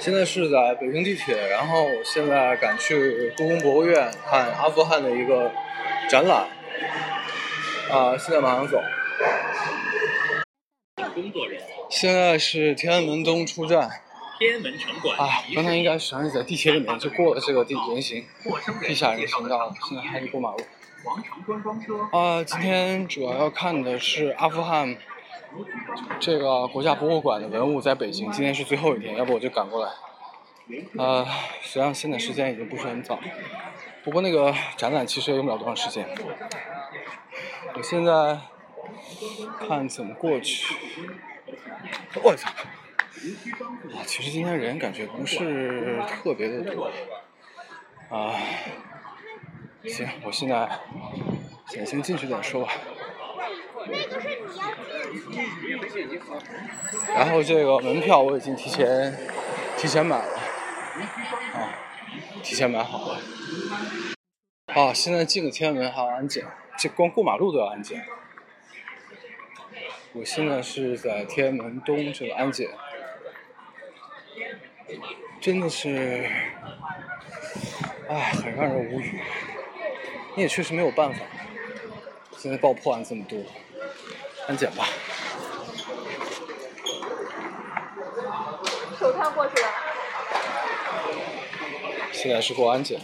现在是在北京地铁，然后我现在赶去故宫博物院看阿富汗的一个展览。啊，现在马上走。工作人员。现在是天安门东出站。天安门城管。啊，刚才应该实际上是在地铁里面就过了这个地人行地下人行道，现在还是过马路。观光车。啊，今天主要要看的是阿富汗。这个国家博物馆的文物在北京，今天是最后一天，要不我就赶过来。呃，实际上现在时间已经不是很早，不过那个展览其实也用不了多长时间。我现在看怎么过去。我操！啊，其实今天人感觉不是特别的多。啊，行，我现在先先进去再说吧。然后这个门票我已经提前提前买了，啊，提前买好了。啊，现在进个天安门还要安检，这光过马路都要安检。我现在是在天安门东这个安检，真的是，哎，很让人无语。你也确实没有办法，现在爆破案这么多。安检吧。手套过去了。现在是过安检。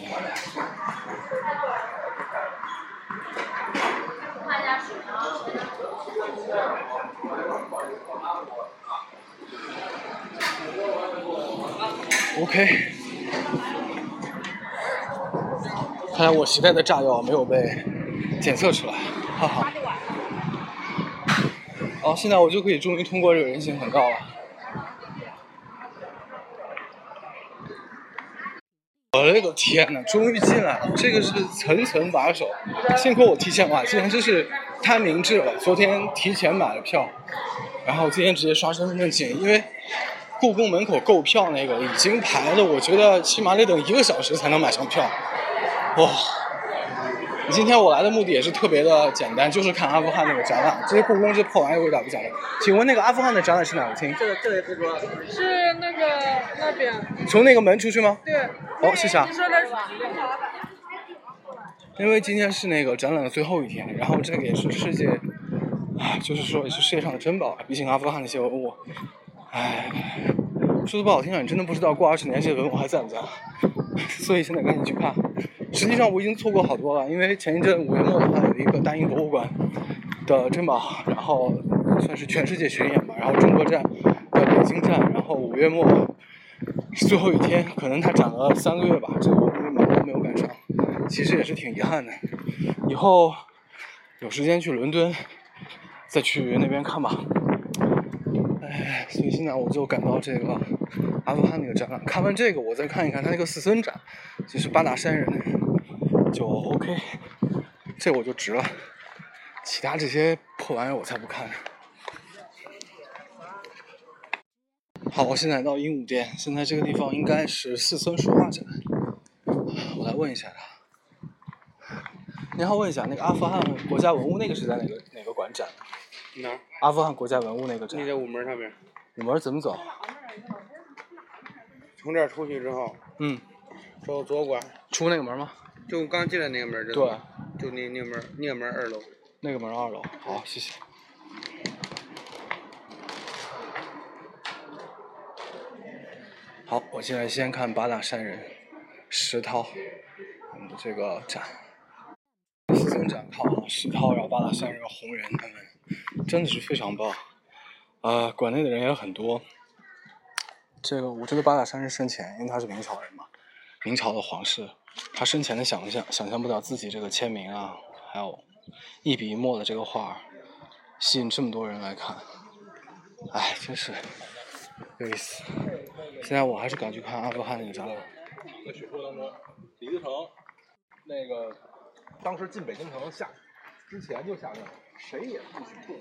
看一下手套。OK。看来我携带的炸药没有被检测出来，哈哈。好，现在我就可以终于通过这个人行横道了。我勒个天呐，终于进来了！这个是层层把守，幸亏我提前买，今天真是太明智了。昨天提前买了票，然后今天直接刷身份证进，因为故宫门口购票那个已经排了，我觉得起码得等一个小时才能买上票。哇！今天我来的目的也是特别的简单，就是看阿富汗那个展览。这些故宫这破玩意儿我也不讲了。请问那个阿富汗的展览是哪个厅？这个这个不说是那个那边。从那个门出去吗？对。好，谢谢啊。因为今天是那个展览的最后一天，然后这个也是世界，啊，就是说也是世界上的珍宝。毕竟阿富汗那些文物，唉，说的不好听点，你真的不知道过二十年这些文物还在不在。所以现在赶紧去看。实际上我已经错过好多了，因为前一阵五月末的话有一个大英博物馆的珍宝，然后算是全世界巡演吧，然后中国站在北京站，然后五月末最后一天，可能它展了三个月吧，这个我都没有赶上，其实也是挺遗憾的。以后有时间去伦敦再去那边看吧。哎，所以现在我就赶到这个阿富汗那个展览，看完这个我再看一看他那个四僧展，就是八大山人。就 OK，这我就值了，其他这些破玩意儿我才不看。好，我现在到鹦鹉店，现在这个地方应该是四村书画展，我来问一下他。你好，问一下那个阿富汗国家文物那个是在哪个哪个馆展？哪？阿富汗国家文物那个展。你在午门上面。午门怎么走？从这儿出去之后。嗯。走左拐。出那个门吗？就刚进来那个门对，就那那个门，那个门二楼。那个门二楼，好，谢谢。好，我现在先看八大山人石涛我们这个展，四尊展靠石涛，然后八大山人红人他们真的是非常棒。啊，馆内的人也很多。这个我觉得八大山人生前，因为他是明朝人嘛，明朝的皇室。他生前的想象，想象不到自己这个签名啊，还有一笔一墨的这个画，吸引这么多人来看，哎，真是有意思。现在我还是敢去看阿富汗那个展览。在学说当中，李自成那个当时进北京城下之前就下令，谁也不许动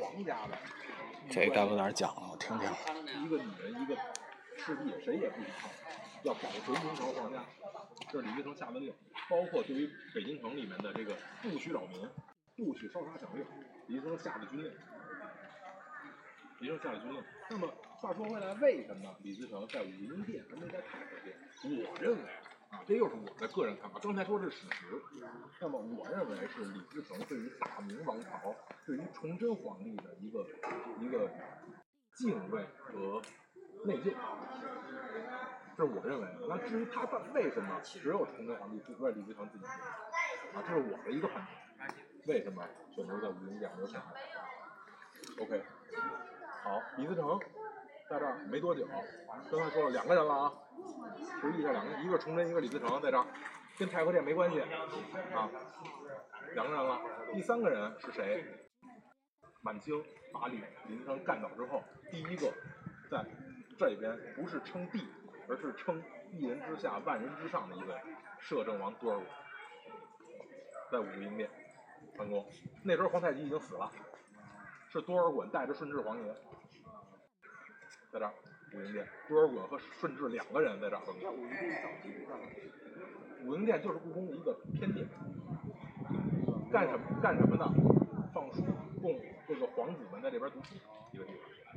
皇家的。这该搁哪讲了？我听听。一个女人，一个士兵，谁也不许碰，要保存明朝皇家。这是李自成下的令，包括对于北京城里面的这个不许扰民、不许烧杀抢掠，李自成下的军令。李自成下的军令。那么话说回来，为什么李自成在武英殿而没在太和殿？我认为啊，这又是我的个人看法。刚才说是史实，那么我认为是李自成对于大明王朝、对于崇祯皇帝的一个一个敬畏和内疚，这是我认为的。那至于他到为什么只有崇祯皇帝不是李自成自己啊，这是我的一个判断。为什么选择在武英殿没有选？OK，好，李自成在这儿没多久，刚才说了两个人了啊，注意一下两个，一个崇祯，一个李自成在这儿，跟太和殿没关系啊，两个人了。第三个人是谁？满清把李李自成干倒之后，第一个在这边不是称帝，而是称一人之下万人之上的一位摄政王多尔衮，在武英殿办公。那时候皇太极已经死了，是多尔衮带着顺治皇爷在这儿武英殿，多尔衮和顺治两个人在这儿办公。武英殿就是故宫的一个偏殿，干什么干什么呢？放书供这个皇子们在这边读书一个地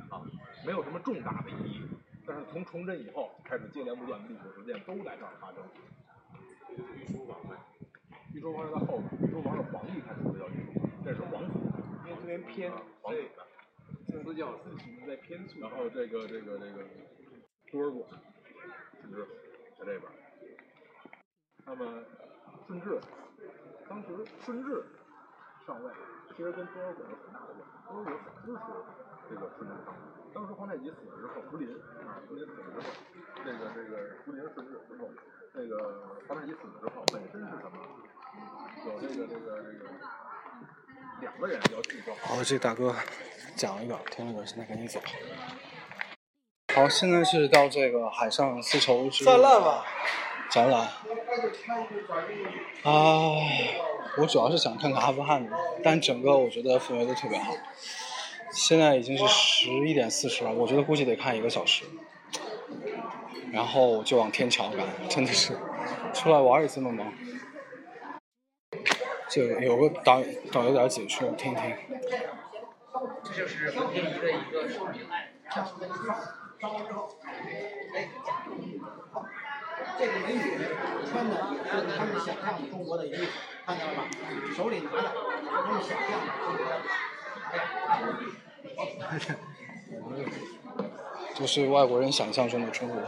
方啊，没有什么重大的意义。但是从崇祯以后开始接连不断的历史事件都在这儿发生。御书房在，御书房是在后边，御书房是皇帝才住的叫御书房，这是皇子，因为这边偏，啊皇子的。四角四形在偏处。然后这个这个这个多尔衮顺治在这边。那么顺治当时顺治上位，其实跟多尔衮有很大的关系。多尔衮很支持这个顺治上位。当时皇太极死了之后，福临啊，福临死了之后，这个这个福临顺治之后，这个皇太极死了之后，本身是什么？有这个这个这个两个人要继承。好，这大哥讲了一个，听了个，现在赶紧走。好，现在是到这个海上丝绸之散烂吧。展览。啊，我主要是想看看阿富汗的，但整个我觉得氛围都特别好。现在已经是十一点四十了，我觉得估计得看一个小时，然后就往天桥赶，真的是出来玩也这么忙。就有个导导游点解说，听听。这就是文天宜的一个说明。这个美女穿的是他们想象中国的衣服，看到了吧？手里拿的都是想象中国的。就是外国人想象中的中国。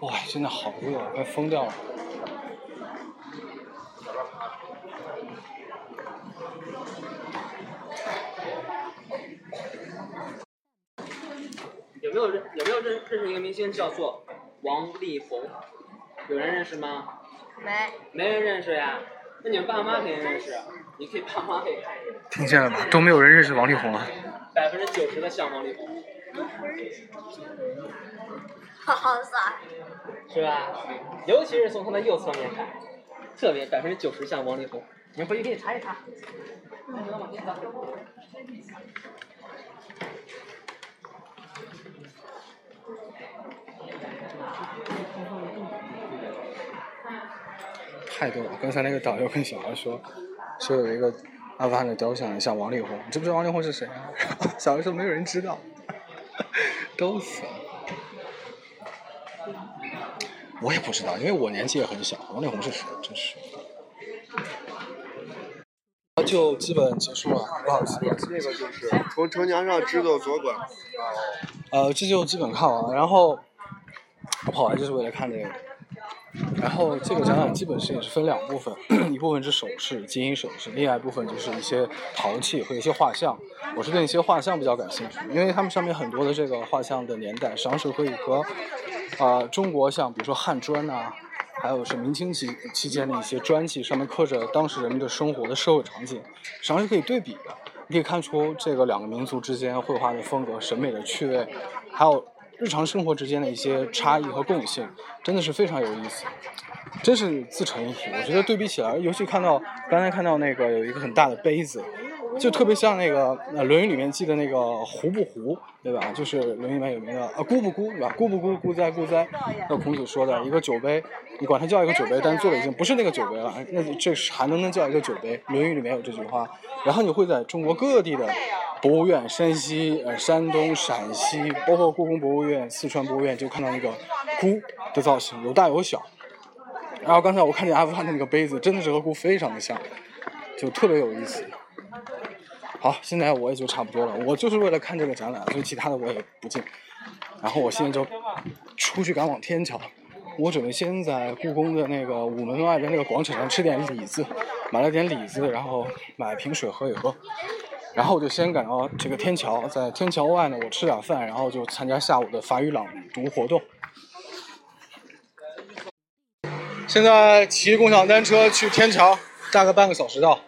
哇，真的好热，快疯掉了。有没有认有没有认认识一个明星叫做王力宏？有人认识吗？没。没人认识呀？那你们爸妈肯定认识，你可以爸妈可以看一下。听见了吧？都没有人认识王力宏啊。百分之九十的像王力宏。好帅。是吧？尤其是从他的右侧面看，特别百分之九十像王力宏。你们回去可以查一查。太多了！刚才那个导游跟小孩说，说有一个阿富汗的雕像像王力宏，你知不知道王力宏是谁啊？小孩说没有人知道，都死了。我也不知道，因为我年纪也很小。王力宏是谁？真是。就基本结束了，不好意思。这个就是从城墙上直走左拐。呃，这就基本看完了，然后我跑来就是为了看这个。然后这个展览基本是也是分两部分，一部分是首饰、金银首饰，另外一部分就是一些陶器和一些画像。我是对一些画像比较感兴趣，因为他们上面很多的这个画像的年代，实际上是可以和呃中国像比如说汉砖呐、还有是明清期期间的一些砖器，上面刻着当时人们的生活的社会场景，实际上是可以对比的。你可以看出这个两个民族之间绘画的风格、审美的趣味，还有日常生活之间的一些差异和共性，真的是非常有意思。真是自成一体，我觉得对比起来，尤其看到刚才看到那个有一个很大的杯子，就特别像那个《论语》里面记的那个胡不胡，对吧？就是《论语》里面有名的啊孤不孤，对吧？孤不孤，孤哉孤哉。那孔子说的一个酒杯，你管它叫一个酒杯，但做的已经不是那个酒杯了，那这还能不能叫一个酒杯？《论语》里面有这句话。然后你会在中国各地的博物院，山西、呃山东、陕西，包括故宫博物院、四川博物院，就看到那个菇的造型，有大有小。然后刚才我看见阿富汗的那个杯子，真的是和菇非常的像，就特别有意思。好，现在我也就差不多了，我就是为了看这个展览，所以其他的我也不进。然后我现在就出去赶往天桥，我准备先在故宫的那个午门外的那个广场上吃点李子，买了点李子，然后买瓶水喝一喝。然后我就先赶到这个天桥，在天桥外呢，我吃点饭，然后就参加下午的法语朗读活动。现在骑共享单车去天桥，大概半个小时到。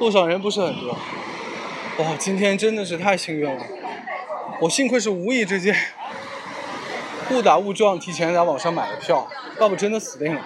路上人不是很多，哇，今天真的是太幸运了，我幸亏是无意之间误打误撞提前在网上买的票，要不真的死定了。